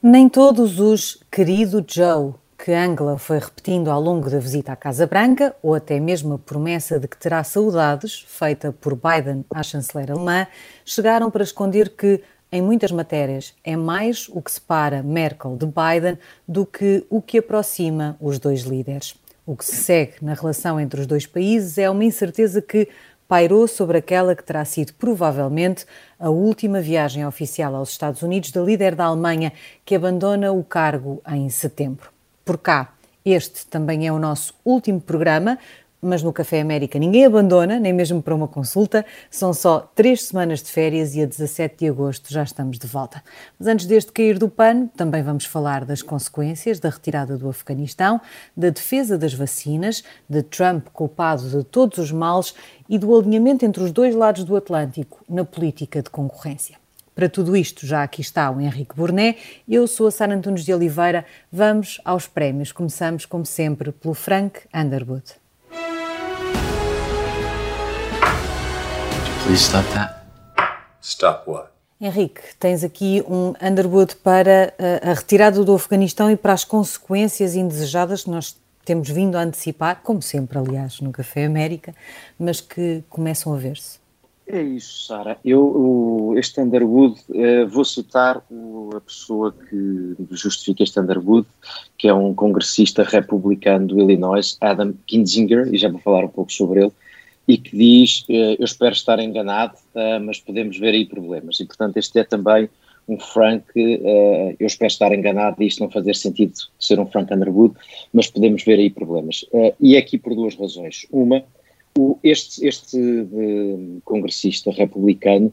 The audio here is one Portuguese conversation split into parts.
Nem todos os querido Joe que Angela foi repetindo ao longo da visita à Casa Branca, ou até mesmo a promessa de que terá saudades, feita por Biden à chanceler alemã, chegaram para esconder que, em muitas matérias, é mais o que separa Merkel de Biden do que o que aproxima os dois líderes. O que se segue na relação entre os dois países é uma incerteza que pairou sobre aquela que terá sido provavelmente a última viagem oficial aos Estados Unidos da líder da Alemanha, que abandona o cargo em setembro. Por cá, este também é o nosso último programa, mas no Café América ninguém abandona, nem mesmo para uma consulta. São só três semanas de férias e a 17 de agosto já estamos de volta. Mas antes deste cair do pano, também vamos falar das consequências da retirada do Afeganistão, da defesa das vacinas, de Trump culpado de todos os males e do alinhamento entre os dois lados do Atlântico na política de concorrência. Para tudo isto, já aqui está o Henrique Burné, eu sou a Sara Antunes de Oliveira. Vamos aos prémios. Começamos, como sempre, pelo Frank Underwood. Please stop that. Stop what? Henrique, tens aqui um Underwood para eh, a retirada do Afeganistão e para as consequências indesejadas que nós temos vindo a antecipar, como sempre, aliás, no Café América, mas que começam a ver-se. É isso, Sara. Eu, este Underwood, uh, vou citar o, a pessoa que justifica este Underwood, que é um congressista republicano do Illinois, Adam Kinzinger, e já vou falar um pouco sobre ele e que diz: eh, Eu espero estar enganado, eh, mas podemos ver aí problemas. E, portanto, este é também um Frank. Eh, eu espero estar enganado e isto não fazer sentido ser um Frank Underwood, mas podemos ver aí problemas. E é aqui por duas razões. Uma, este, este congressista republicano,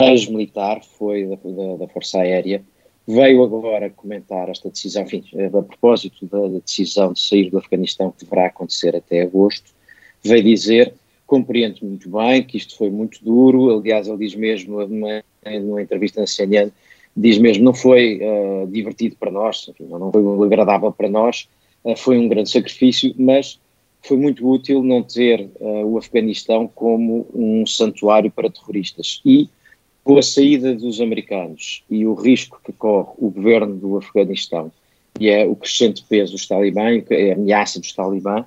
ex-militar, foi da, da, da, Força Aérea, veio agora comentar esta decisão, enfim, a propósito da decisão de sair do Afeganistão, que deverá acontecer até agosto, veio dizer compreendo muito bem que isto foi muito duro, aliás ele diz mesmo numa, numa entrevista na CNN, diz mesmo não foi uh, divertido para nós, enfim, não foi agradável para nós, uh, foi um grande sacrifício, mas foi muito útil não ter uh, o Afeganistão como um santuário para terroristas. E com a saída dos americanos e o risco que corre o governo do Afeganistão e é o crescente peso dos talibã, a ameaça dos talibã,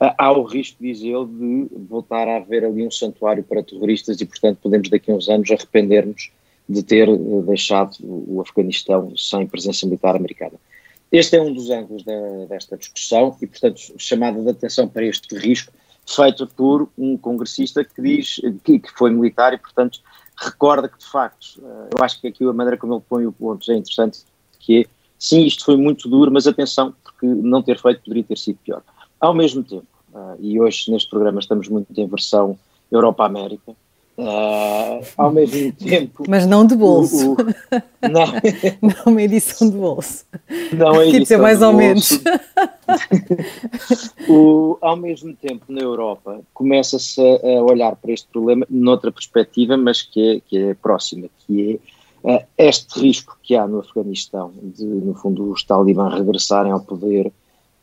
há o risco, diz ele, de voltar a haver ali um santuário para terroristas e, portanto, podemos daqui a uns anos arrepender-nos de ter eh, deixado o Afeganistão sem presença militar americana. Este é um dos ângulos da, desta discussão e, portanto, chamada de atenção para este risco, feito por um congressista que diz que, que foi militar e, portanto, recorda que, de facto, eh, eu acho que aqui a maneira como ele põe o ponto é interessante, que é, sim, isto foi muito duro, mas atenção, porque não ter feito poderia ter sido pior. Ao mesmo tempo, uh, e hoje neste programa estamos muito em versão Europa-América, uh, ao mesmo tempo. Mas não de bolso. O, o, não. não uma edição de bolso. Não é edição mais ou menos. o, ao mesmo tempo, na Europa, começa-se a olhar para este problema noutra perspectiva, mas que é, que é próxima, que é uh, este risco que há no Afeganistão de, no fundo, os talibãs regressarem ao poder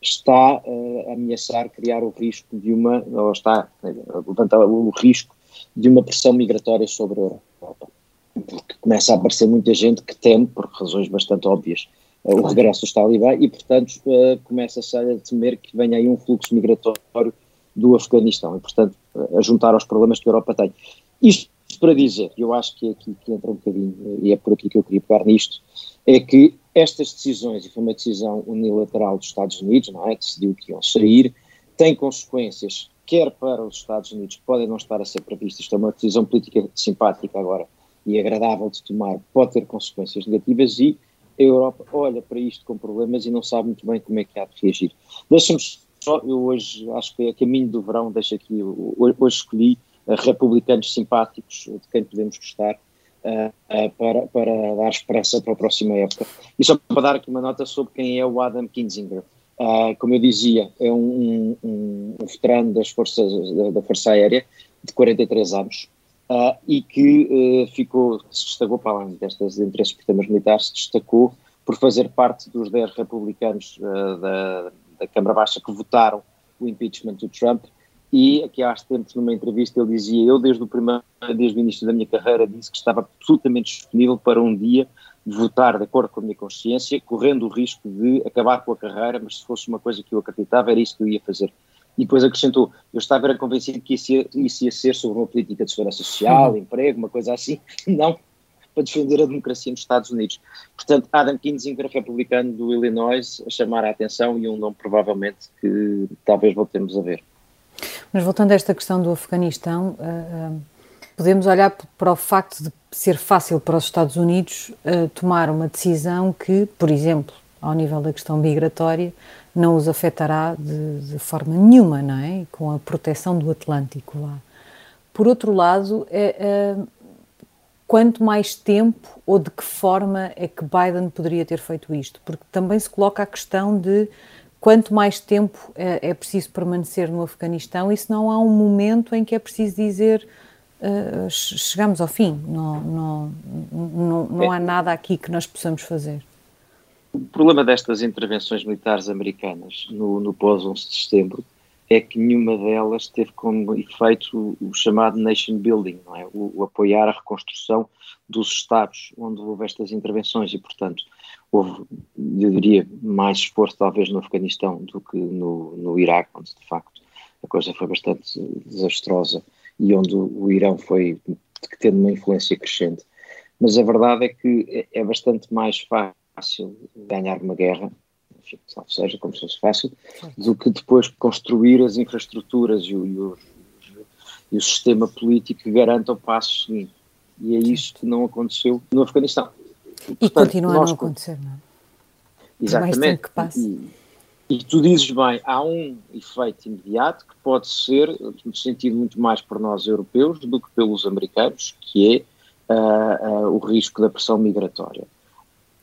está uh, a ameaçar criar o risco de uma, ou está a levantar o risco de uma pressão migratória sobre a Europa. Porque começa a aparecer muita gente que teme, por razões bastante óbvias, uh, o regresso dos talibã e, portanto, uh, começa-se a temer que venha aí um fluxo migratório do Afeganistão e, portanto, a juntar aos problemas que a Europa tem. Isto para dizer, eu acho que é aqui que entra um bocadinho, e é por aqui que eu queria pegar nisto, é que estas decisões, e foi uma decisão unilateral dos Estados Unidos, não é? Decidiu que iam sair, tem consequências, quer para os Estados Unidos, que podem não estar a ser previstas, isto é uma decisão política simpática agora e agradável de tomar, pode ter consequências negativas e a Europa olha para isto com problemas e não sabe muito bem como é que há de reagir. Deixa-me só, eu hoje acho que é caminho do verão, deixo aqui, hoje escolhi uh, republicanos simpáticos, de quem podemos gostar, uh, para, para dar esperança para a próxima época. E só para dar aqui uma nota sobre quem é o Adam Kinzinger. Uh, como eu dizia, é um, um, um veterano das forças, da, da, Força Aérea, de 43 anos, uh, e que ficou, se destacou para além destes interesses por temas militares, se destacou por fazer parte dos 10 republicanos da, da Câmara Baixa que votaram o impeachment do Trump e aqui há tempos numa entrevista ele dizia, eu desde o, primeiro, desde o início da minha carreira disse que estava absolutamente disponível para um dia votar de acordo com a minha consciência, correndo o risco de acabar com a carreira, mas se fosse uma coisa que eu acreditava, era isso que eu ia fazer. E depois acrescentou, eu estava era convencido que isso ia, isso ia ser sobre uma política de segurança social, uhum. emprego, uma coisa assim, não para defender a democracia nos Estados Unidos. Portanto, Adam Kinzinger, republicano do Illinois, a chamar a atenção e um nome provavelmente que talvez voltemos a ver. Mas voltando a esta questão do Afeganistão, uh, uh, podemos olhar para o facto de ser fácil para os Estados Unidos uh, tomar uma decisão que, por exemplo, ao nível da questão migratória, não os afetará de, de forma nenhuma, não é? Com a proteção do Atlântico lá. Por outro lado, é, é, quanto mais tempo ou de que forma é que Biden poderia ter feito isto? Porque também se coloca a questão de quanto mais tempo é, é preciso permanecer no Afeganistão e se não há um momento em que é preciso dizer uh, chegamos ao fim, não, não, não, não há nada aqui que nós possamos fazer. O problema destas intervenções militares americanas no, no pós-11 de setembro é que nenhuma delas teve como efeito o, chamado nation building, é? O, o, apoiar a reconstrução dos Estados onde houve estas intervenções e, portanto, houve, eu diria, mais esforço talvez no Afeganistão do que no, no Iraque, onde de facto a coisa foi bastante desastrosa e onde o, o Irão foi tendo uma influência crescente. Mas a verdade é que é, é bastante mais fácil ganhar uma guerra salvo seja, como se fosse fácil, do que depois construir as infraestruturas e o, e o, e o sistema político que garanta o passo seguinte. E é isso que não aconteceu no Afeganistão. E, Portanto, continua a não acontecer, não é? Exatamente. Que passa. E, e tu dizes bem, há um efeito imediato que pode ser, no sentido muito mais por nós europeus do que pelos americanos, que é uh, uh, o risco da pressão migratória.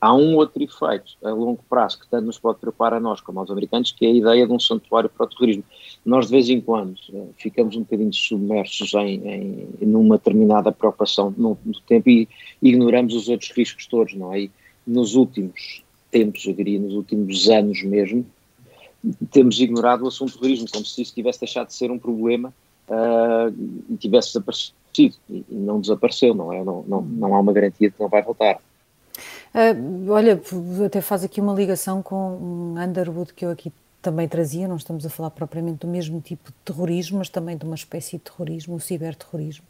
Há um outro efeito a longo prazo que tanto nos pode preocupar a nós como aos americanos, que é a ideia de um santuário para o terrorismo. Nós, de vez em quando, eh, ficamos um bocadinho submersos em, em numa determinada preocupação no, no, tempo e ignoramos os outros riscos todos, não é? E nos últimos tempos, eu diria, nos últimos anos mesmo, temos ignorado o assunto do terrorismo, como se isso tivesse deixado de ser um problema uh, e tivesse desaparecido. E não desapareceu, não é? Não, não, não há uma garantia de que não vai voltar. Uh, olha, até faz aqui uma ligação com um Underwood que eu aqui também trazia, não estamos a falar propriamente do mesmo tipo de terrorismo, mas também de uma espécie de terrorismo, o ciberterrorismo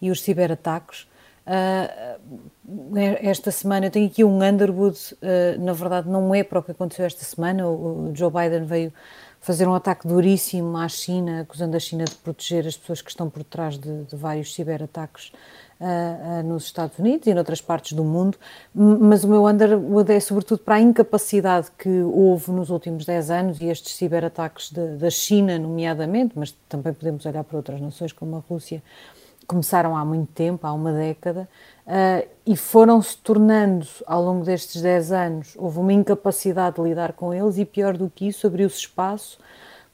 e os ciberataques. Uh, esta semana eu tenho aqui um Underwood, uh, na verdade não é para o que aconteceu esta semana, o, o Joe Biden veio fazer um ataque duríssimo à China, acusando a China de proteger as pessoas que estão por trás de, de vários ciberataques uh, nos Estados Unidos e em outras partes do mundo, mas o meu underwood é sobretudo para a incapacidade que houve nos últimos 10 anos e estes ciberataques da China, nomeadamente, mas também podemos olhar para outras nações como a Rússia, começaram há muito tempo, há uma década, uh, e foram-se tornando, ao longo destes 10 anos, houve uma incapacidade de lidar com eles e, pior do que isso, abriu-se espaço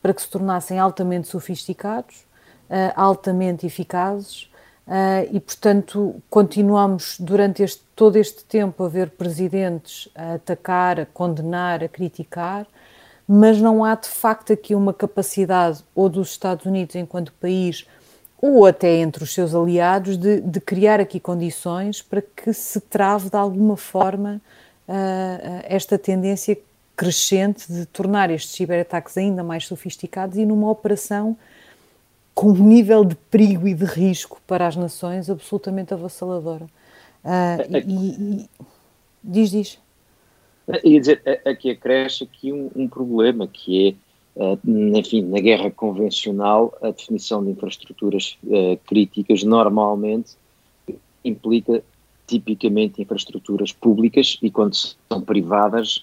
para que se tornassem altamente sofisticados, uh, altamente eficazes Uh, e, portanto, continuamos durante este, todo este tempo a ver presidentes a atacar, a condenar, a criticar, mas não há de facto aqui uma capacidade, ou dos Estados Unidos enquanto país, ou até entre os seus aliados, de, de criar aqui condições para que se trave de alguma forma uh, esta tendência crescente de tornar estes ciberataques ainda mais sofisticados e numa operação com um nível de perigo e de risco para as nações absolutamente avassaladora. Uh, e, e, diz, diz. Ia dizer, aqui acresce aqui um, um problema que é, uh, enfim, na guerra convencional, a definição de infraestruturas uh, críticas normalmente implica tipicamente infraestruturas públicas e quando são privadas,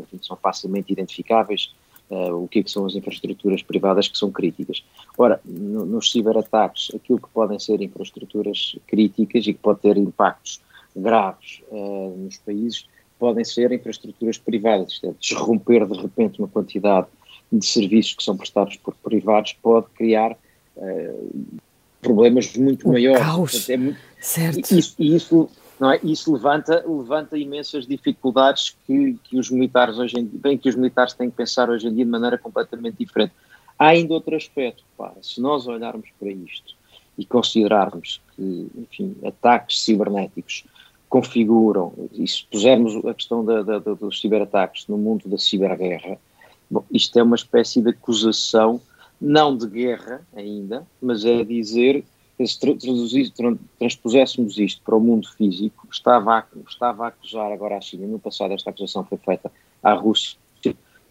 enfim, são facilmente identificáveis uh, o que, é que, são as infraestruturas privadas que são críticas. Ora, no, nos ciberataques, aquilo que podem ser infraestruturas críticas e que pode ter impactos graves uh, nos países, podem ser infraestruturas privadas, isto é, desromper de repente uma quantidade de serviços que são prestados por privados pode criar uh, problemas muito um maiores. Caos. Portanto, é muito, certo. E isso, e isso não é? Isso levanta, levanta imensas dificuldades que, que os militares hoje em dia, bem que os militares têm que pensar hoje em dia de maneira completamente diferente. Há ainda outro aspecto, para, se nós olharmos para isto e considerarmos que, enfim, ataques cibernéticos configuram, e se pusermos a questão da, da, dos ciberataques no mundo da ciberguerra, bom, isto é uma espécie de acusação, não de guerra ainda, mas é dizer se transpuséssemos isto para o mundo físico, estava a, estava a acusar agora a China, no passado esta acusação foi feita à Rússia,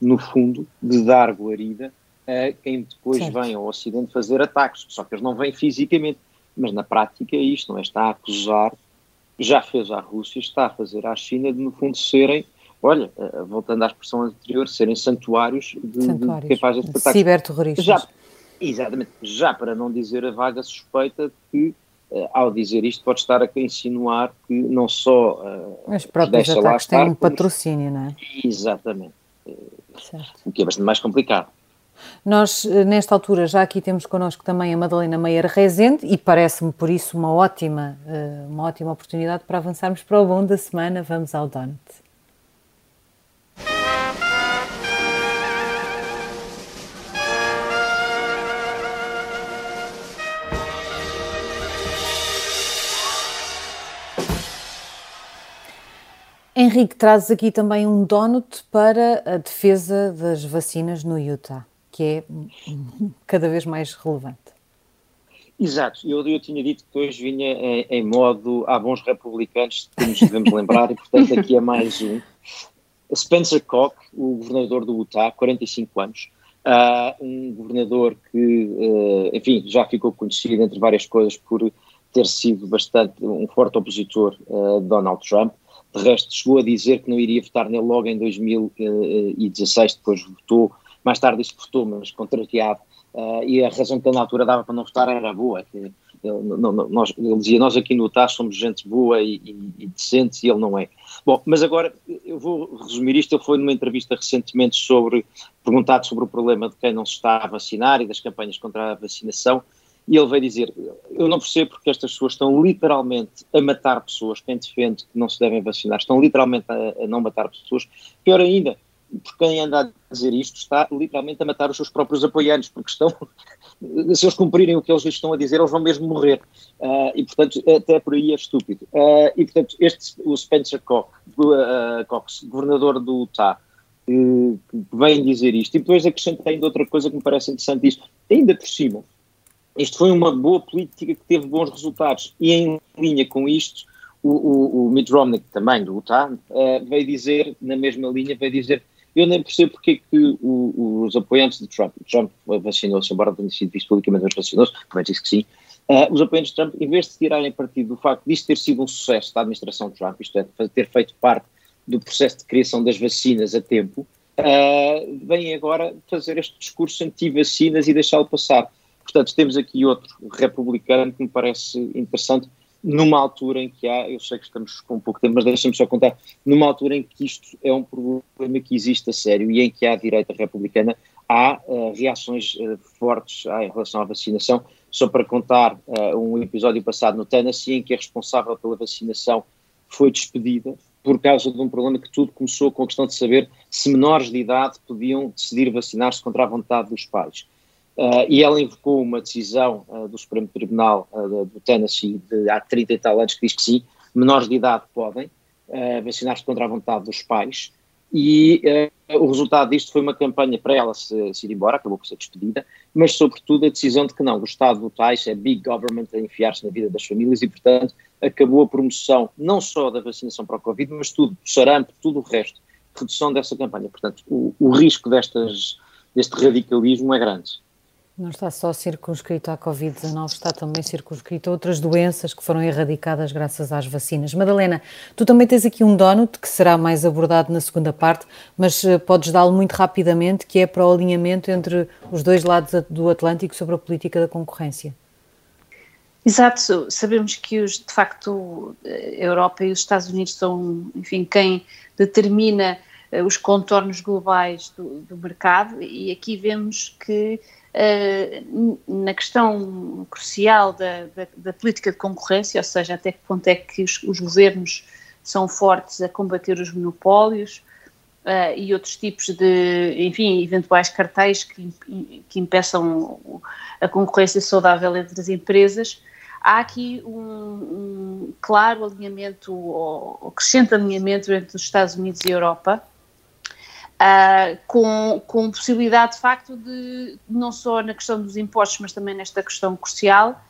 no fundo, de dar guarida a quem depois certo. vem ao Ocidente fazer ataques, só que eles não vêm fisicamente, mas na prática é isto, não é? Está a acusar, já fez à Rússia, está a fazer à China de, no fundo, serem, olha, eh, voltando à expressão anterior, serem santuários de, santuários. de quem faz este ataque. Ciberterroristas. Já, Exatamente, já para não dizer a vaga suspeita que, uh, ao dizer isto, pode estar a insinuar que não só. Uh, Os próprios ataques têm um patrocínio, não é? Exatamente. Certo. O que é bastante mais complicado. Nós, nesta altura, já aqui temos connosco também a Madalena Meyer Rezende e parece-me, por isso, uma ótima, uma ótima oportunidade para avançarmos para o bom da semana. Vamos ao Donut. Henrique, trazes aqui também um donut para a defesa das vacinas no Utah, que é cada vez mais relevante. Exato, eu, eu tinha dito que hoje vinha em, em modo há bons republicanos, que nos devemos lembrar, e portanto aqui é mais um. Spencer Koch, o governador do Utah, 45 anos, uh, um governador que, uh, enfim, já ficou conhecido entre várias coisas por ter sido bastante um forte opositor uh, de Donald Trump, de resto, chegou a dizer que não iria votar nele logo em 2016, depois votou, mais tarde que votou, mas contrariado, uh, e a razão que ele na altura dava para não votar era boa. Ele, não, não, nós, ele dizia, nós aqui no TAS somos gente boa e, e, e decente, e ele não é. Bom, mas agora eu vou resumir isto. Ele foi numa entrevista recentemente sobre, perguntado sobre o problema de quem não se está a vacinar e das campanhas contra a vacinação, e ele veio dizer: Eu não percebo porque estas pessoas estão literalmente a matar pessoas. Quem defende que não se devem vacinar estão literalmente a, a não matar pessoas. Pior ainda, porque quem anda a dizer isto está literalmente a matar os seus próprios apoiantes, porque estão, se eles cumprirem o que eles estão a dizer, eles vão mesmo morrer. Uh, e, portanto, até por aí é estúpido. Uh, e, portanto, este, o Spencer Cox, uh, Cox governador do Utah, que vem dizer isto, e depois acrescenta ainda outra coisa que me parece interessante, diz, ainda por cima, isto foi uma boa política que teve bons resultados. E em linha com isto, o, o, o Mitt Romney, também do Utah, uh, veio dizer, na mesma linha, veio dizer eu nem percebo porque é que o, os apoiantes de Trump, Trump vacinou-se, embora tenha sido visto publicamente, mas vacinou-se, também disse que sim, uh, os apoiantes de Trump, em vez de tirarem partido do facto disto ter sido um sucesso da administração de Trump, isto é, ter feito parte do processo de criação das vacinas a tempo, uh, vêm agora fazer este discurso anti-vacinas e deixá-lo passar. Portanto, temos aqui outro republicano que me parece interessante, numa altura em que há, eu sei que estamos com pouco tempo, mas deixem-me só contar, numa altura em que isto é um problema que existe a sério e em que há a direita republicana, há uh, reações uh, fortes em relação à vacinação. Só para contar eh, um episódio passado no Tennessee, em que a responsável pela vacinação foi despedida por causa de um problema que tudo começou com a questão de saber se menores de idade podiam decidir vacinar-se contra a vontade dos pais. Uh, e ela invocou uma decisão uh, do Supremo Tribunal uh, do Tennessee de há 30 e tal anos que diz que sim, menores de idade podem vacinar-se contra a vontade dos pais. E o resultado disto foi uma campanha para ela se, se, ir embora, acabou por ser despedida, mas sobretudo a decisão de que não, o Estado do Tais é big government a enfiar-se na vida das famílias e, portanto, acabou a promoção não só da vacinação para o Covid, mas tudo, sarampo, tudo o resto, redução dessa campanha. Portanto, o, o risco destas, deste radicalismo é grande. Não está só circunscrito à Covid-19, está também circunscrito a outras doenças que foram erradicadas graças às vacinas. Madalena, tu também tens aqui um donut que será mais abordado na segunda parte, mas eh, podes dá-lo muito rapidamente, que é para o alinhamento entre os dois lados do Atlântico sobre a política da concorrência. Exato, sabemos que os, de facto a Europa e os Estados Unidos são, enfim, quem determina eh, os contornos globais do, do mercado e aqui vemos que Uh, na questão crucial da, da, da, política de concorrência, ou seja, até que ponto é que os, os governos são fortes a combater os monopólios uh, e outros tipos de, enfim, eventuais cartéis que, que impeçam a concorrência saudável entre as empresas. há aqui um, um claro alinhamento, ou crescente alinhamento entre os Estados Unidos e a Europa, uh, com, com possibilidade de facto de, não só na questão dos impostos, mas também nesta questão crucial,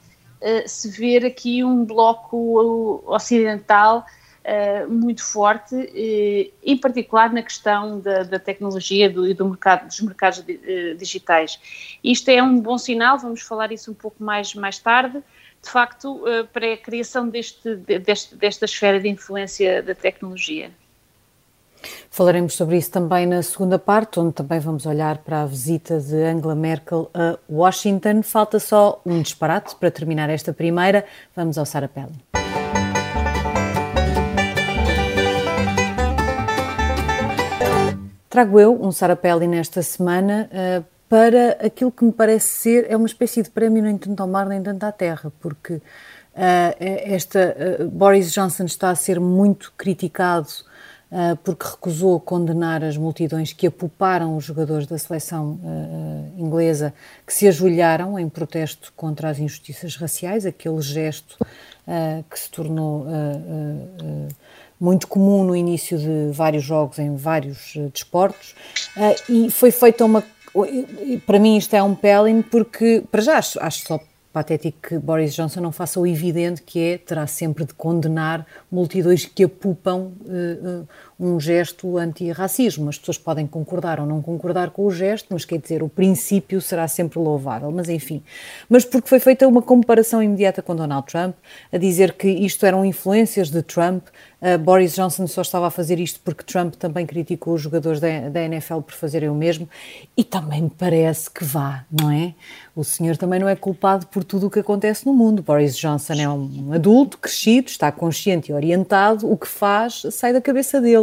uh, se ver aqui um bloco ocidental Uh, muito forte, uh, em particular na questão da, da tecnologia e do mercado, dos mercados uh, digitais. Isto é um bom sinal, vamos falar isso um pouco mais, mais tarde, de facto, para a criação deste, deste, desta esfera de influência da tecnologia. Falaremos sobre isso também na segunda parte, onde também vamos olhar para a visita de Angela Merkel a Washington. Falta só um disparate para terminar esta primeira. Vamos ao Sarapelli. Trago eu um Sarapelli nesta semana uh, para aquilo que me parece ser é uma espécie de prémio nem tanto ao mar nem tanto à terra, porque uh, esta uh, Boris Johnson está a ser muito criticado porque recusou condenar as multidões que apuparam os jogadores da seleção inglesa que se ajoelharam em protesto contra as injustiças raciais, aquele gesto que se tornou muito comum no início de vários jogos em vários desportos. E foi feita uma para mim isto é um pelling porque para já acho, acho só patético que Boris Johnson não faça o evidente que é terá sempre de condenar multidões que apupam uh, um gesto anti-racismo. As pessoas podem concordar ou não concordar com o gesto, mas quer dizer, o princípio será sempre louvável. Mas enfim, mas porque foi feita uma comparação imediata com Donald Trump, a dizer que isto eram influências de Trump, Uh, Boris Johnson só estava a fazer isto porque Trump também criticou os jogadores da, da, NFL por fazerem o mesmo e também me parece que vá, não é? O senhor também não é culpado por tudo o que acontece no mundo. Boris Johnson é um adulto, crescido, está consciente e orientado, o que faz sai da cabeça dele.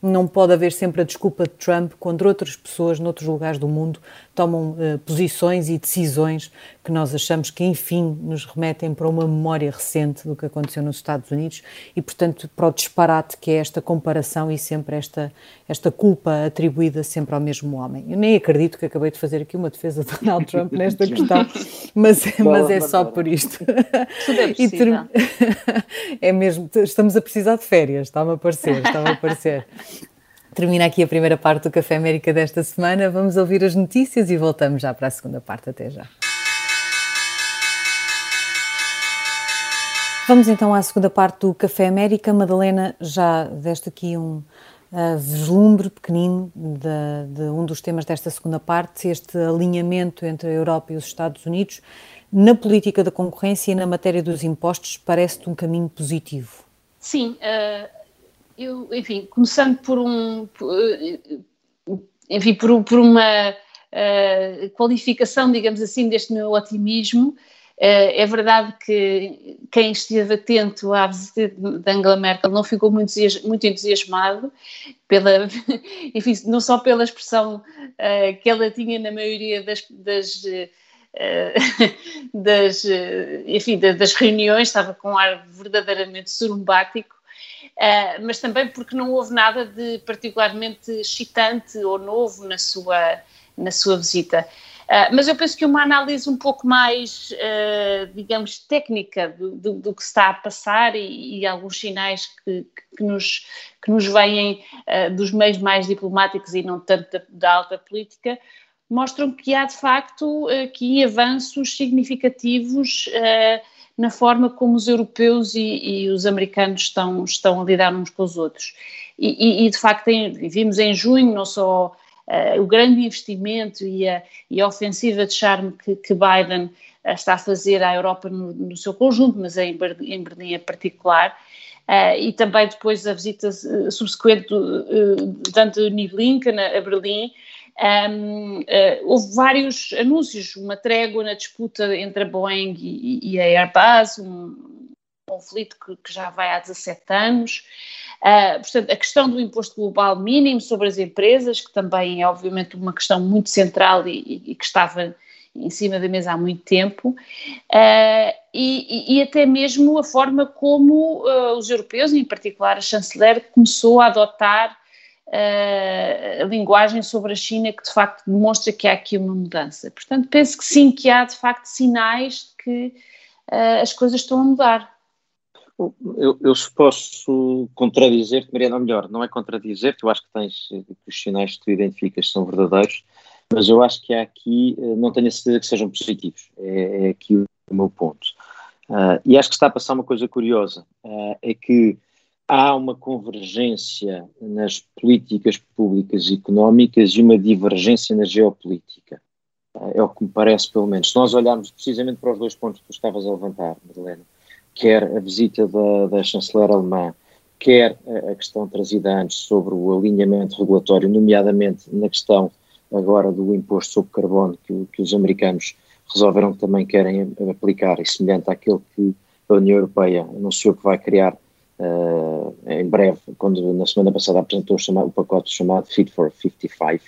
Não pode haver sempre a desculpa de Trump quando outras pessoas, noutros lugares do mundo, tomam uh, posições e decisões que nós achamos que, enfim, nos remetem para uma memória recente do que aconteceu nos Estados Unidos e, portanto, para o disparate que é esta comparação e sempre esta, esta culpa atribuída sempre ao mesmo homem. Eu nem acredito que acabei de fazer aqui uma defesa de Donald Trump nesta questão, mas, mas é só por isto. Tudo é possível. é mesmo, estamos a precisar de férias, está-me a parecer, está-me a parecer. Termina aqui a primeira parte do Café América desta semana. Vamos ouvir as notícias e voltamos já para a segunda parte. Até já. Vamos então à segunda parte do Café América. Madalena, já deste aqui um uh, vislumbre pequenino de, de, um dos temas desta segunda parte, este alinhamento entre a Europa e os Estados Unidos na política da concorrência e na matéria dos impostos parece-te um caminho positivo? Sim, uh, eu, enfim, começando por um, eh, enfim, por, por uma uh, qualificação, digamos assim, deste meu otimismo, uh, é verdade que quem esteve atento à visita de Angela Merkel não ficou muito, muito entusiasmado, pela, enfim, não só pela expressão uh, que ela tinha na maioria das, das das, enfim, das reuniões, estava com um ar verdadeiramente surumbático, Uh, mas também porque não houve nada de particularmente excitante ou novo na sua, na sua visita. Uh, mas eu penso que uma análise um pouco mais, uh, digamos, técnica do, do, do, que está a passar e, e alguns sinais que, que, nos, que nos vêm dos meios mais diplomáticos e não tanto da, da alta política, mostram que há de facto aqui avanços significativos na forma como os europeus e, e os americanos estão, estão a lidar uns com os outros. E, e, e de facto, vimos em junho não só uh, o grande investimento e a, a ofensiva de charme que, que Biden uh, está a fazer à Europa no, no, seu conjunto, mas em Berlim, em Berlim em particular. Uh, e também depois a visita subsequente de Anthony Blinken a Berlim, um, uh, houve vários anúncios, uma trégua na disputa entre a Boeing e, e a Airbus, um conflito que, que, já vai há 17 anos. Uh, portanto, a questão do imposto global mínimo sobre as empresas, que também é obviamente uma questão muito central e, e que estava em cima da mesa há muito tempo, uh, e, e, até mesmo a forma como uh, os europeus, em particular a chanceler, começou a adotar uh, a linguagem sobre a China que de facto demonstra que há aqui uma mudança. Portanto, penso que sim, que há de facto sinais de que as coisas estão a mudar. Eu, eu posso contradizer-te, Mariana, ou melhor, não é contradizer-te, eu acho que tens que os sinais que tu identificas são verdadeiros, mas eu acho que há aqui, eh, não tenho a certeza que sejam positivos, é, é aqui o, o meu ponto. Uh, e acho que está a passar uma coisa curiosa, uh, é que há uma convergência nas políticas públicas e económicas e uma divergência na geopolítica. É o que me parece, pelo menos. Se nós olharmos precisamente para os dois pontos que tu estavas a levantar, Madalena, quer a visita da, da chanceler alemã, quer a, a questão trazida antes sobre o alinhamento regulatório, nomeadamente na questão agora do imposto sobre carbono que, que os americanos resolveram que também querem aplicar, e semelhante àquele que a União Europeia anunciou que vai criar uh, em breve, quando na semana passada apresentou o, chamado, o pacote chamado Fit for 55,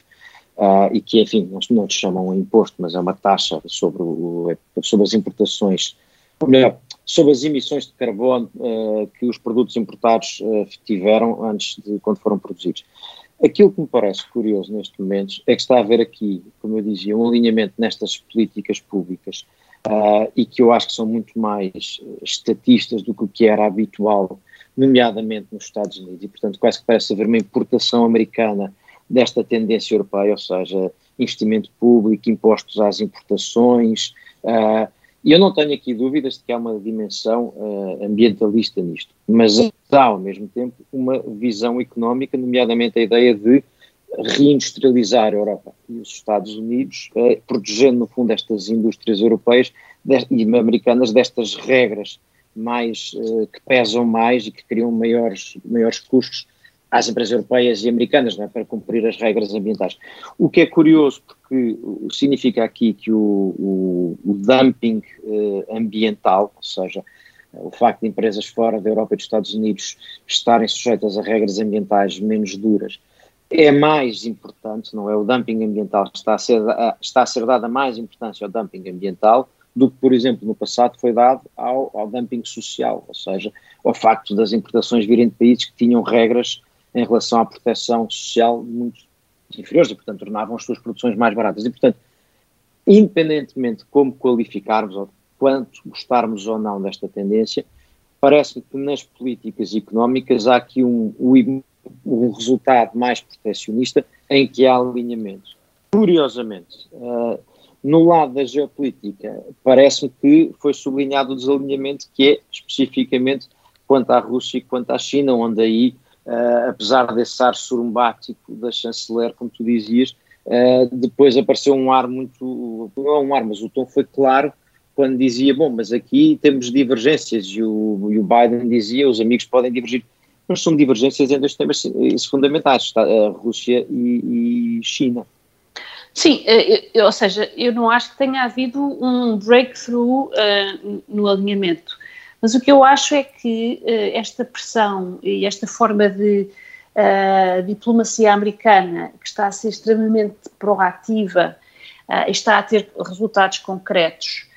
uh, e que, enfim, não, não se chamam um imposto, mas é uma taxa sobre, o, sobre as importações, ou melhor, sobre as emissões de carbono uh, que os produtos importados tiveram antes de quando foram produzidos. Aquilo que me parece curioso neste momento é que está a haver aqui, como eu dizia, um alinhamento nestas políticas públicas uh, e que eu acho que são muito mais estatistas do que o que era habitual, nomeadamente nos Estados Unidos, e portanto quase que parece haver uma importação americana desta tendência europeia, ou seja, investimento público, impostos às importações, uh, e eu não tenho aqui dúvidas de que há uma dimensão uh, ambientalista nisto, mas há ao mesmo tempo uma visão económica, nomeadamente a ideia de reindustrializar a Europa. E os Estados Unidos, uh, protegendo no fundo estas indústrias europeias e americanas destas regras mais uh, que pesam mais e que criam maiores, maiores custos às empresas europeias e americanas é, para cumprir as regras ambientais. O que é curioso, porque significa aqui que o, o, o dumping eh, ambiental, ou seja, o facto de empresas fora da Europa e dos Estados Unidos estarem sujeitas a regras ambientais menos duras, é mais importante, não é? O dumping ambiental está a ser, está a ser dada mais importância ao dumping ambiental do que, por exemplo, no passado foi dado ao, ao dumping social, ou seja, ao facto das importações virem de países que tinham regras em relação à proteção social muito inferiores e, portanto, tornavam as suas produções mais baratas. E, portanto, independentemente de como qualificarmos ou quanto gostarmos ou não desta tendência, parece que nas políticas económicas há aqui um, um, resultado mais proteccionista em que há alinhamento. Curiosamente, uh, no lado da geopolítica, parece-me que foi sublinhado o desalinhamento que é especificamente quanto à Rússia e quanto à China, onde aí uh, apesar desse ar surumbático da chanceler, como tu dizias, uh, depois apareceu um ar muito, não é um ar, mas o tom foi claro quando dizia, bom, mas aqui temos divergências e o, e o Biden dizia, os amigos podem divergir, mas são divergências em dois temas fundamentais, a Rússia e, e China. Sim, eu, ou seja, eu não acho que tenha havido um breakthrough uh, no alinhamento. Mas o que eu acho é que uh, esta pressão e esta forma de uh, diplomacia americana, que está a ser extremamente proativa e está a ter resultados concretos,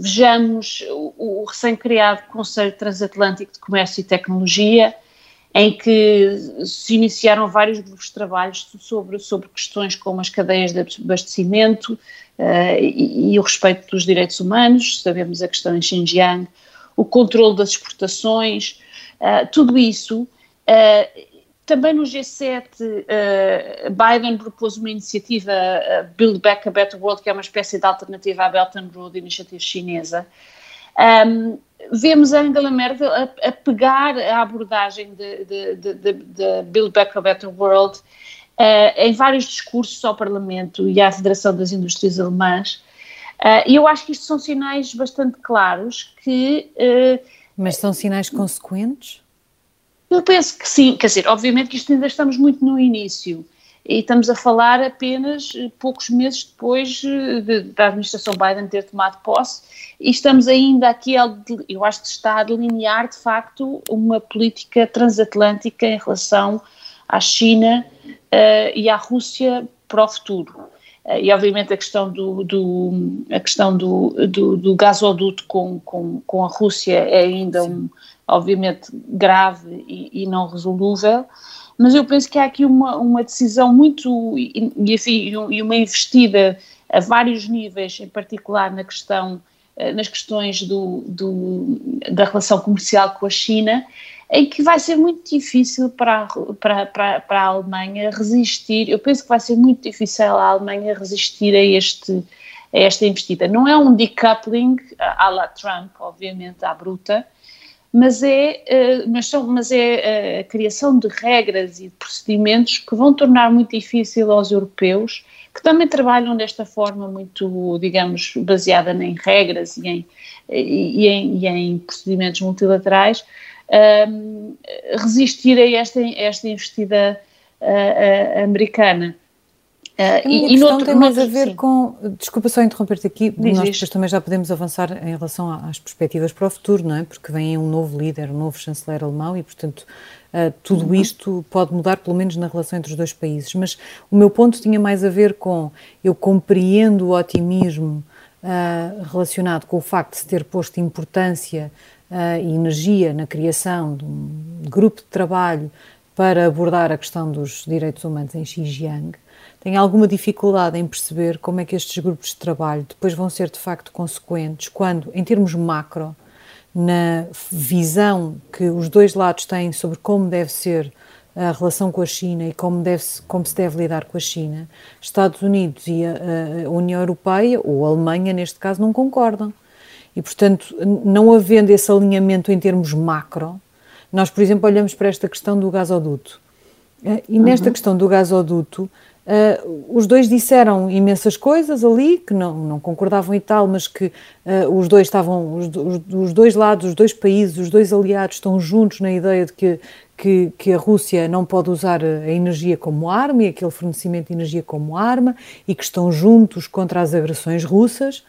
vejamos o, o recém-criado Conselho Transatlântico de Comércio e Tecnologia, em que se iniciaram vários grupos de trabalho sobre, sobre questões como as cadeias de abastecimento uh, e, e, o respeito dos direitos humanos, sabemos a questão em Xinjiang, o controle das exportações, uh, tudo isso. Uh, também no G7, Biden propôs uma iniciativa Build Back a Better World, que é uma espécie de alternativa à Belt and Road, iniciativa chinesa, um, vemos a Angela Merkel a, a pegar a abordagem de, de, de, de, Build Back a Better World uh, em vários discursos ao Parlamento e à Federação das Indústrias Alemãs. Uh, e eu acho que isto são sinais bastante claros que. Uh, Mas são sinais consequentes? Eu penso que sim, quer dizer, obviamente que isto ainda estamos muito no início e estamos a falar apenas eh, poucos meses depois eh, de, da administração Biden ter tomado posse. E estamos ainda aqui, eu acho que está a delinear de facto uma política transatlântica em relação à China uh, e à Rússia para o futuro. Uh, e obviamente a questão do, do a questão do, do, do gasoduto com, com, com a Rússia é ainda um, obviamente grave e, e não resolúvel, mas eu penso que há aqui uma, uma decisão muito, e, e uma investida a vários níveis, em particular na questão, nas questões do, do, da relação comercial com a China, em que vai ser muito difícil para, para, para, para a Alemanha resistir. Eu penso que vai ser muito difícil a Alemanha resistir a este a esta investida. Não é um decoupling à la Trump, obviamente, à bruta, mas é, eh, mas, são, mas é eh, a criação de regras e de procedimentos que vão tornar muito difícil aos europeus, que também trabalham desta forma muito, digamos, baseada em regras e em, e em, e em procedimentos multilaterais, um, resistir a esta, esta investida uh, uh, americana. Uh, e, questão noutro, tem mais noutro, a ver sim. com. Desculpa só interromper-te aqui, Diz nós depois também já podemos avançar em relação às perspectivas para o futuro, não é? Porque vem um novo líder, um novo chanceler alemão e, portanto, uh, tudo uhum. isto pode mudar, pelo menos na relação entre os dois países. Mas o meu ponto tinha mais a ver com. Eu compreendo o otimismo uh, relacionado com o facto de se ter posto importância e energia na criação de um grupo de trabalho para abordar a questão dos direitos humanos em Xinjiang tenho alguma dificuldade em perceber como é que estes grupos de trabalho depois vão ser de facto consequentes quando, em termos macro, na visão que os dois lados têm sobre como deve ser a relação com a China e como, deve como se deve lidar com a China, Estados Unidos e a, a União Europeia, ou a Alemanha neste caso, não concordam. E, portanto, não havendo esse alinhamento em termos macro, nós, por exemplo, olhamos para esta questão do gasoduto. Eh, e nesta uhum. questão do gasoduto, Uh, os dois disseram imensas coisas ali, que não, não concordavam e tal, mas que uh, os dois estavam, os, os, os, dois lados, os dois países, os dois aliados estão juntos na ideia de que, que, que, a Rússia não pode usar a energia como arma e aquele fornecimento de energia como arma e que estão juntos contra as agressões russas,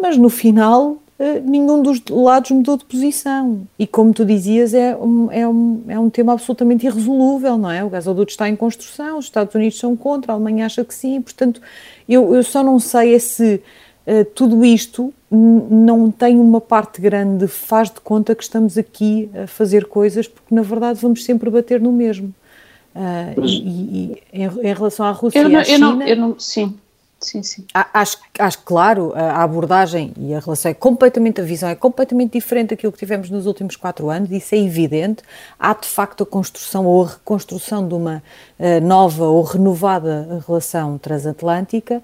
mas no final nenhum dos lados mudou de posição. E como tu dizias, é um, é um, é um tema absolutamente irresolúvel, não é? O gasoduto está em construção, os Estados Unidos são contra, a Alemanha acha que sim, portanto, eu, eu só não sei é se uh, tudo isto não tem uma parte grande, faz de conta que estamos aqui a fazer coisas, porque na verdade vamos sempre bater no mesmo. Uh, e, e, em, em, relação à Rússia não, e à China... Eu não, eu não, sim. Sim, sim. Acho, acho claro, a abordagem e a relação é completamente, a visão é completamente diferente daquilo que tivemos nos últimos quatro anos, isso é evidente. Há de facto a construção ou a reconstrução de uma uh, nova ou renovada relação transatlântica,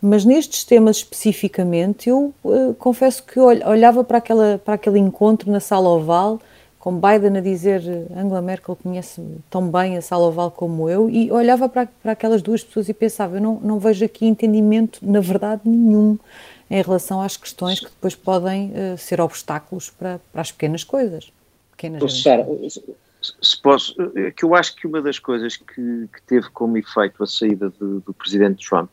mas nestes temas especificamente, eu uh, confesso que olhava para, aquela, para aquele encontro na sala oval com Biden a dizer Angela Merkel conhece tão bem a sala oval como eu e olhava para, para aquelas duas pessoas e pensava, eu não, não vejo aqui entendimento, na verdade, nenhum em relação às questões que depois podem uh, ser obstáculos para, para as pequenas coisas. Pequenas Sara, se posso, é que eu acho que uma das coisas que, que teve como efeito a saída do, do presidente Trump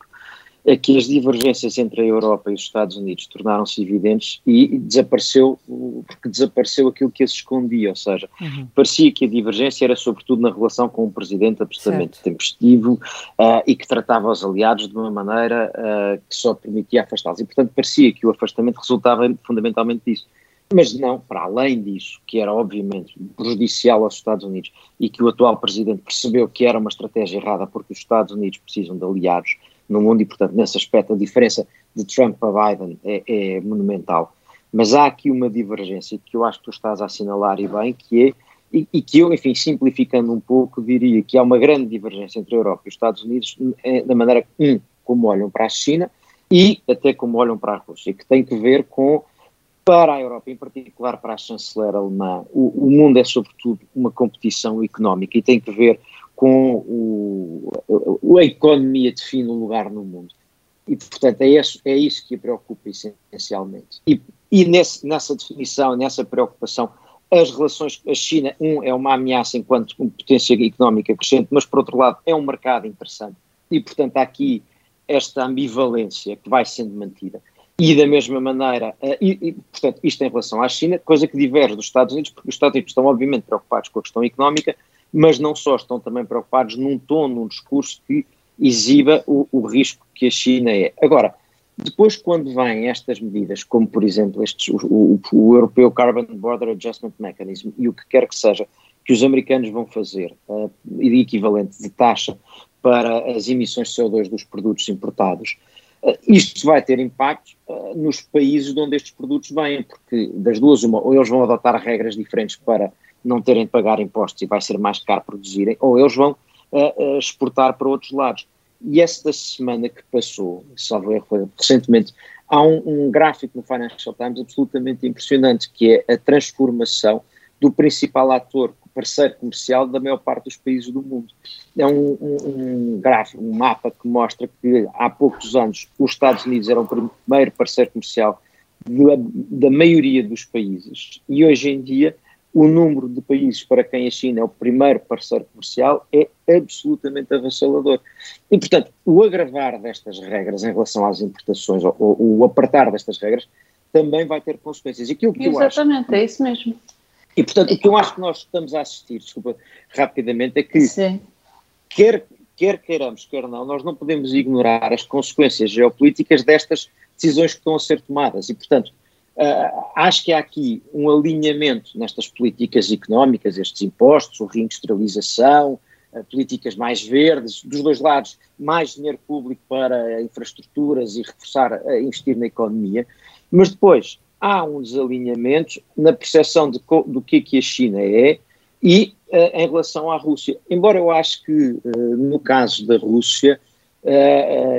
é que as divergências entre a Europa e os Estados Unidos tornaram-se evidentes e desapareceu, porque desapareceu aquilo que as escondia, ou seja, uhum. parecia que a divergência era sobretudo na relação com o presidente absolutamente certo. tempestivo uh, e que tratava os aliados de uma maneira uh, que só permitia afastá-los. E, portanto, parecia que o afastamento resultava fundamentalmente disso. Mas não, para além disso, que era obviamente prejudicial aos Estados Unidos e que o atual presidente percebeu que era uma estratégia errada porque os Estados Unidos precisam de aliados no mundo e, portanto, nesse aspecto, a diferença de Trump para Biden é, é, monumental. Mas há aqui uma divergência que eu acho que tu estás a assinalar e bem, que é, e, e, que eu, enfim, simplificando um pouco, diria que há uma grande divergência entre a Europa e os Estados Unidos é, na maneira, um, como olham para a China e até como olham para a Rússia, que tem que ver com, para a Europa, em particular para a chanceler alemã, o, o mundo é sobretudo uma competição económica e tem que ver com o, a economia define o lugar no mundo. E, portanto, é isso, é isso que a preocupa essencialmente. E, e nesse, nessa definição, nessa preocupação, as relações, a China, um, é uma ameaça enquanto potência económica crescente, mas, por outro lado, é um mercado interessante. E, portanto, há aqui esta ambivalência que vai sendo mantida. E, da mesma maneira, e, e, portanto, isto em relação à China, coisa que diverge dos Estados Unidos, porque os Estados Unidos estão, obviamente, preocupados com a questão económica, mas não só estão também preocupados num tom, num discurso que exiba o, o risco que a China é. Agora, depois, quando vêm estas medidas, como por exemplo estes, o, o, o, Europeu Carbon Border Adjustment Mechanism e o que quer que seja que os americanos vão fazer, uh, equivalente de taxa para as emissões de CO2 dos produtos importados, isto vai ter impacto nos países de onde estes produtos vêm, porque das duas, uma, ou eles vão adotar regras diferentes para não terem de pagar impostos e vai ser mais caro produzirem, ou eles vão uh, exportar para outros lados. E esta semana que passou, salvo erro, recentemente, há um, um, gráfico no Financial Times absolutamente impressionante, que é a transformação do principal ator, parceiro comercial da maior parte dos países do mundo. É um, um, um gráfico, um mapa que mostra que há poucos anos os Estados Unidos eram o primeiro parceiro comercial da, da maioria dos países e hoje em dia o número de países para quem a China é o primeiro parceiro comercial é absolutamente avassalador. E, portanto, o agravar destas regras em relação às importações, ou, o apertar destas regras, também vai ter consequências. E aquilo que Exatamente, acho, é isso mesmo. E, portanto, o que eu acho que nós estamos a assistir, desculpa, rapidamente, é que, Sim. quer, quer queiramos, quer não, nós não podemos ignorar as consequências geopolíticas destas decisões que estão a ser tomadas. E, portanto, Uh, acho que há aqui um alinhamento nestas políticas económicas, estes impostos, reindustrialização, uh, políticas mais verdes, dos dois lados, mais dinheiro público para infraestruturas e reforçar, uh, investir na economia, mas depois há um desalinhamento na percepção de do que, é que a China é e em relação à Rússia. Embora eu acho que, no caso da Rússia,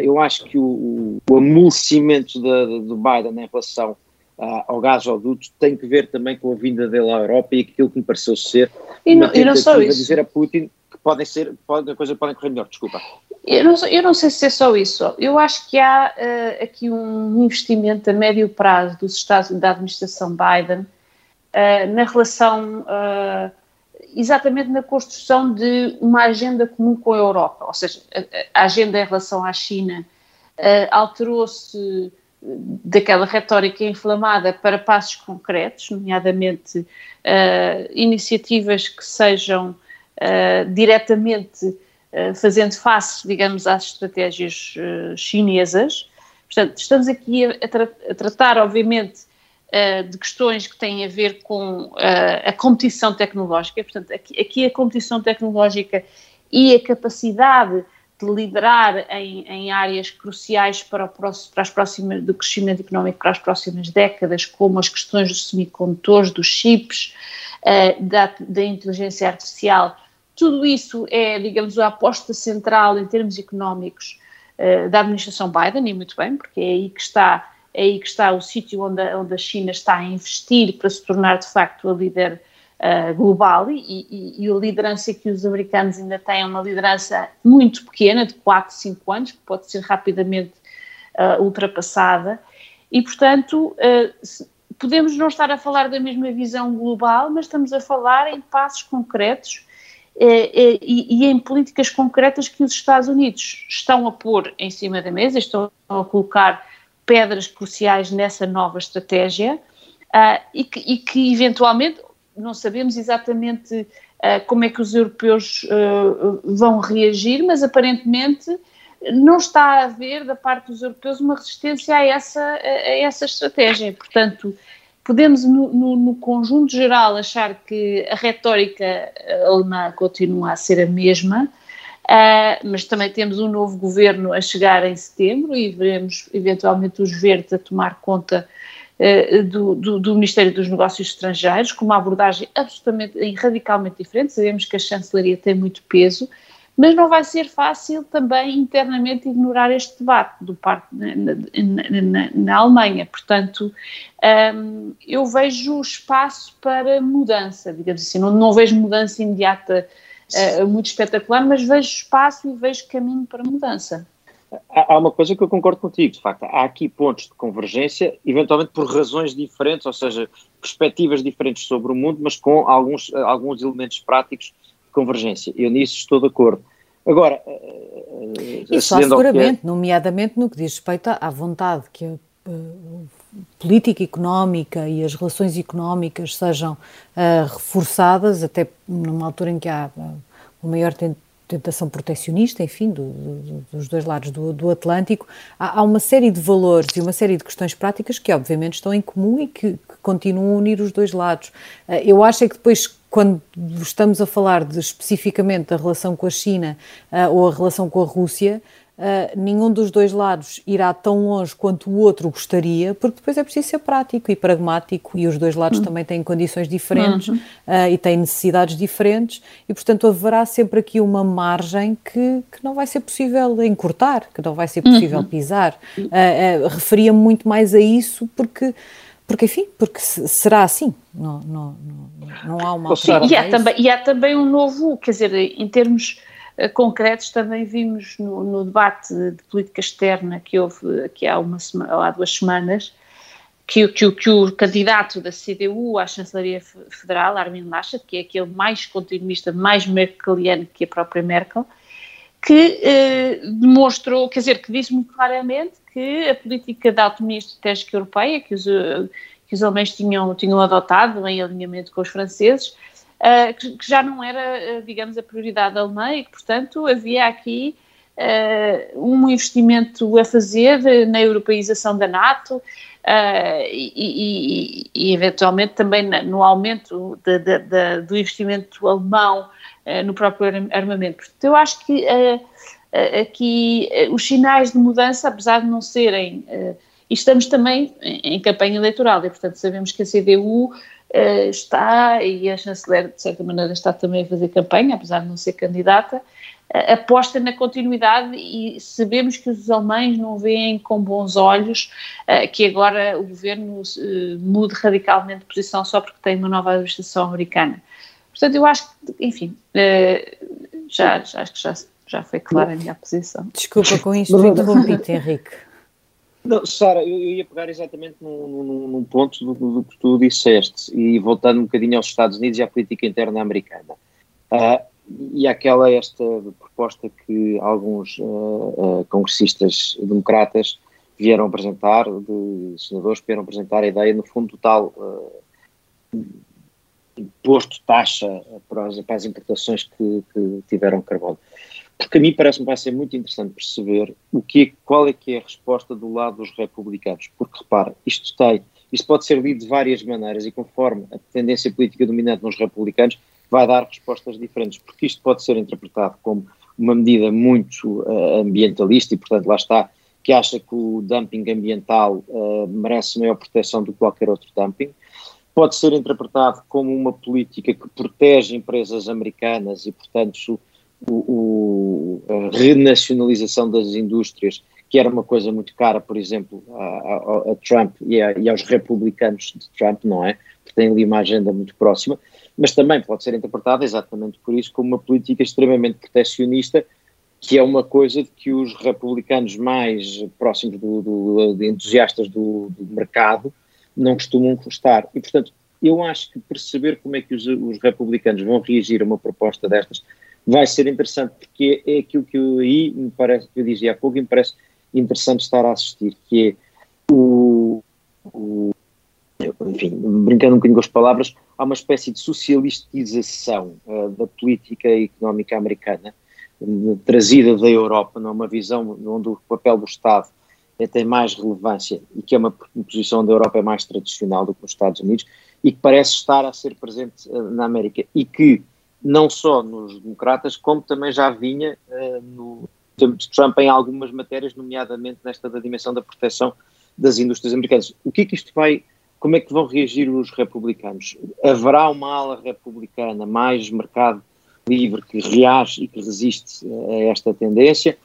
eu acho que o, o amolecimento do Biden em relação uh, ao gasoduto tem que ver também com a vinda dele à Europa e aquilo que me pareceu ser e não, e não só isso. dizer a Putin que podem ser, pode, a coisa pode correr melhor, desculpa. Eu não, eu não sei se é só isso, eu acho que há uh, aqui um investimento a médio prazo dos Estados da administração Biden uh, na relação uh, exatamente na construção de uma agenda comum com a Europa, ou seja, a, a agenda em relação à China alterou-se daquela retórica inflamada para passos concretos, nomeadamente uh, iniciativas que sejam uh, diretamente uh, fazendo face, digamos, às estratégias chinesas. Portanto, estamos aqui a, tra a tratar, obviamente, de questões que têm a ver com a competição tecnológica. Portanto, aqui, aqui a competição tecnológica e a capacidade de liderar em, em áreas cruciais para, próximo, para as próximas, do crescimento económico para as próximas décadas, como as questões dos semicondutores, dos chips, uh, da, da inteligência artificial. Tudo isso é, digamos, a aposta central em termos económicos uh, da administração Biden, e muito bem, porque é aí que está, é aí que está o sítio onde, onde a China está a investir para se tornar de facto a líder uh, global e, e, e, a liderança que os americanos ainda têm é uma liderança muito pequena, de 4, 5 anos, que pode ser rapidamente uh, ultrapassada. E, portanto, uh, podemos não estar a falar da mesma visão global, mas estamos a falar em passos concretos e, e, em políticas concretas que os Estados Unidos estão a pôr em cima da mesa, estão a colocar pedras cruciais nessa nova estratégia uh, e, que, e, que, eventualmente não sabemos exatamente uh, como é que os europeus uh, vão reagir, mas aparentemente não está a haver da parte dos europeus uma resistência a essa, a essa estratégia. Portanto, podemos no, no, no conjunto geral achar que a retórica alemã continua a ser a mesma, Uh, mas também temos um novo governo a chegar em setembro e veremos eventualmente os verdes a tomar conta do, do, do, Ministério dos Negócios Estrangeiros, com uma abordagem absolutamente e radicalmente diferente. Sabemos que a chancelaria tem muito peso, mas não vai ser fácil também internamente ignorar este debate do parte na, na, na, na Alemanha. Portanto, um, eu vejo espaço para mudança, digamos assim. Não, não vejo mudança imediata uh, muito espetacular, mas vejo espaço e vejo caminho para mudança há uma coisa que eu concordo contigo, de facto, há aqui pontos de convergência, eventualmente por razões diferentes, ou seja, perspectivas diferentes sobre o mundo, mas com alguns, alguns elementos práticos de convergência. Eu nisso estou de acordo. Agora, eh, isso há seguramente, é... nomeadamente no que diz respeito à vontade que a uh, política económica e as relações económicas sejam uh, reforçadas, até numa altura em que há uh, uma maior tentativa tentação proteccionista, enfim, do, do, dos dois lados do, do Atlântico, há, há, uma série de valores e uma série de questões práticas que, obviamente, estão em comum e que, que continuam a unir os dois lados. Eh, eu acho é que depois, quando estamos a falar de, especificamente da relação com a China uh, ou a relação com a Rússia, uh, nenhum dos dois lados irá tão longe quanto o outro gostaria, porque depois é preciso ser prático e pragmático e os dois lados uhum. também têm condições diferentes uhum. uh, e têm necessidades diferentes e, portanto, haverá sempre aqui uma margem que, que não vai ser possível encurtar, que não vai ser possível uhum. pisar. Uh, referia muito mais a isso porque porque enfim, porque será assim, não, não, não, não há uma. E há, também, e há também um novo, quer dizer, em termos concretos também vimos no, no, debate de política externa que houve aqui há, uma semana, há duas semanas, que, que, que, o candidato da CDU à chancelaria federal, Armin Laschet, que é aquele mais continuista, mais merkeliano que a própria Merkel, que eh, demonstrou, quer dizer, que disse muito claramente que a política da autonomia estratégica europeia, que os, eh, que os alemães tinham, tinham adotado em alinhamento com os franceses, uh, que, que, já não era, uh, digamos, a prioridade alemã e que, portanto, havia aqui uh, um investimento a fazer na europeização da NATO e, e, e, eventualmente, também no aumento de, de, de, do investimento alemão no próprio armamento. Portanto, eu acho que aqui os sinais de mudança, apesar de não serem. e estamos também em campanha eleitoral, e portanto sabemos que a CDU uh, está, e a chanceler de certa maneira está também a fazer campanha, apesar de não ser candidata, uh, aposta na continuidade e sabemos que os alemães não veem com bons olhos uh, que agora o governo mude radicalmente de posição só porque tem uma nova administração americana. Portanto, eu acho que, enfim, já, já, acho que já, já foi clara a minha posição. Desculpa com isto, interrompi-te, Henrique. Não, Sara, eu, eu, ia pegar exatamente num, ponto do, do, que tu disseste e voltando um bocadinho aos Estados Unidos e à política interna americana. Uh, e aquela esta proposta que alguns uh, uh, congressistas democratas vieram apresentar, de senadores vieram apresentar a ideia, no fundo, do tal imposto, taxa para as, para as importações que, que tiveram carbono porque a mim parece-me vai ser muito interessante perceber o que, qual é que é a resposta do lado dos republicanos, porque repara, isto tem, isto pode ser lido de várias maneiras e conforme a tendência política dominante nos republicanos vai dar respostas diferentes, porque isto pode ser interpretado como uma medida muito uh, ambientalista e, portanto, lá está, que acha que o dumping ambiental uh, merece maior proteção do que qualquer outro dumping. Pode ser interpretado como uma política que protege empresas americanas e, portanto, o, a renacionalização das indústrias, que era uma coisa muito cara, por exemplo, a, a, a Trump e, a, e, aos republicanos de Trump, não é? Que têm ali uma agenda muito próxima, mas também pode ser interpretada exatamente por isso como uma política extremamente proteccionista, que é uma coisa de que os republicanos mais próximos do, do de entusiastas do, do, mercado não costumam gostar. E, portanto, eu acho que perceber como é que os, os republicanos vão reagir a uma proposta destas vai ser interessante, porque é aquilo que eu aí me parece, que eu dizia há pouco, me parece interessante estar a assistir, que é o, o enfim, brincando um bocadinho com as palavras, há uma espécie de socialistização uh, da política económica americana, trazida da Europa, numa visão onde o papel do Estado é, tem mais relevância e que é uma posição da Europa é mais tradicional do que nos Estados Unidos e que parece estar a ser presente uh, na América e que não só nos democratas, como também já vinha uh, no tempo de Trump em algumas matérias, nomeadamente nesta da dimensão da proteção das indústrias americanas. O que é que isto vai, como é que vão reagir os republicanos? Haverá uma ala republicana mais mercado livre que reage e que resiste a esta tendência?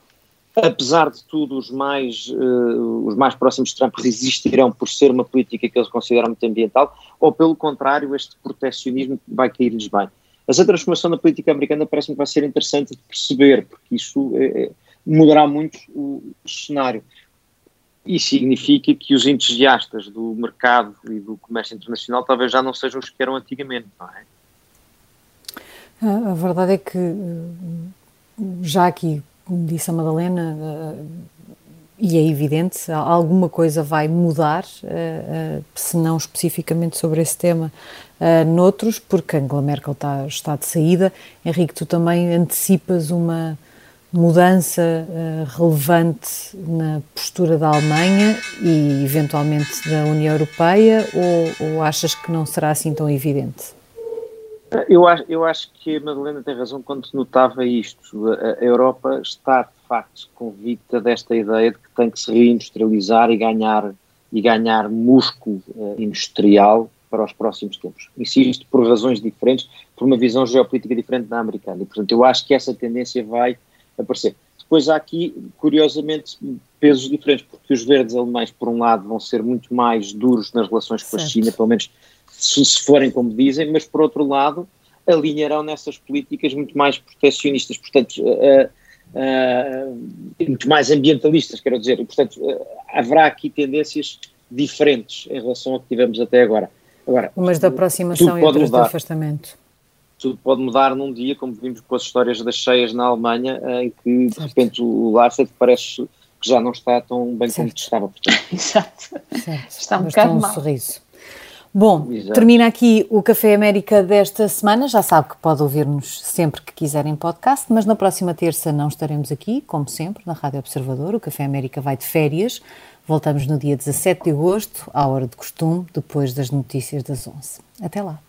Apesar de tudo, os mais, uh, os mais próximos de Trump resistirão por ser uma política que eles consideram muito ambiental, ou pelo contrário, este protecionismo vai cair-lhes bem? Essa transformação da política americana parece-me que vai ser interessante de perceber, porque isso é, é mudará muito o, o cenário. E significa que os entusiastas do mercado e do comércio internacional talvez já não sejam os que eram antigamente, não é? A verdade é que já aqui, como disse a Madalena, e é evidente, alguma coisa vai mudar, se não especificamente sobre esse tema, uh, noutros, porque Angela Merkel está, está de saída. Henrique, tu também antecipas uma mudança uh, relevante na postura da Alemanha e eventualmente da União Europeia ou, ou achas que não será assim tão evidente? Eu acho, eu acho que a Madalena tem razão quando notava isto. A Europa está, facto convicta desta ideia de que tem que se reindustrializar e ganhar, e ganhar músculo uh, industrial para os próximos tempos. Insisto, por razões diferentes, por uma visão geopolítica diferente da americana. E, portanto, eu acho que essa tendência vai aparecer. Depois há aqui, curiosamente, pesos diferentes, porque os verdes alemães, por um lado, vão ser muito mais duros nas relações com certo. a China, pelo menos se, se forem como dizem, mas por outro lado, alinharão nessas políticas muito mais proteccionistas, portanto, uh, uh, muito mais ambientalistas, quero dizer, e, portanto, uh, haverá aqui tendências diferentes em relação ao que tivemos até agora. agora Umas da aproximação e outras do afastamento. Tudo pode mudar num dia, como vimos com as histórias das cheias na Alemanha, em que certo. de repente o Laschet parece que já não está tão bem certo. como estava. Portanto. Exato. Certo. Está um bocado um mal. sorriso. Bom, Exato. termina aqui o Café América desta semana. Já sabe que pode ouvir-nos sempre que quiser em podcast, mas na próxima terça não estaremos aqui, como sempre, na Rádio Observador. O Café América vai de férias. Voltamos no dia 17 de agosto, à hora de costume, depois das notícias das 11. Até lá.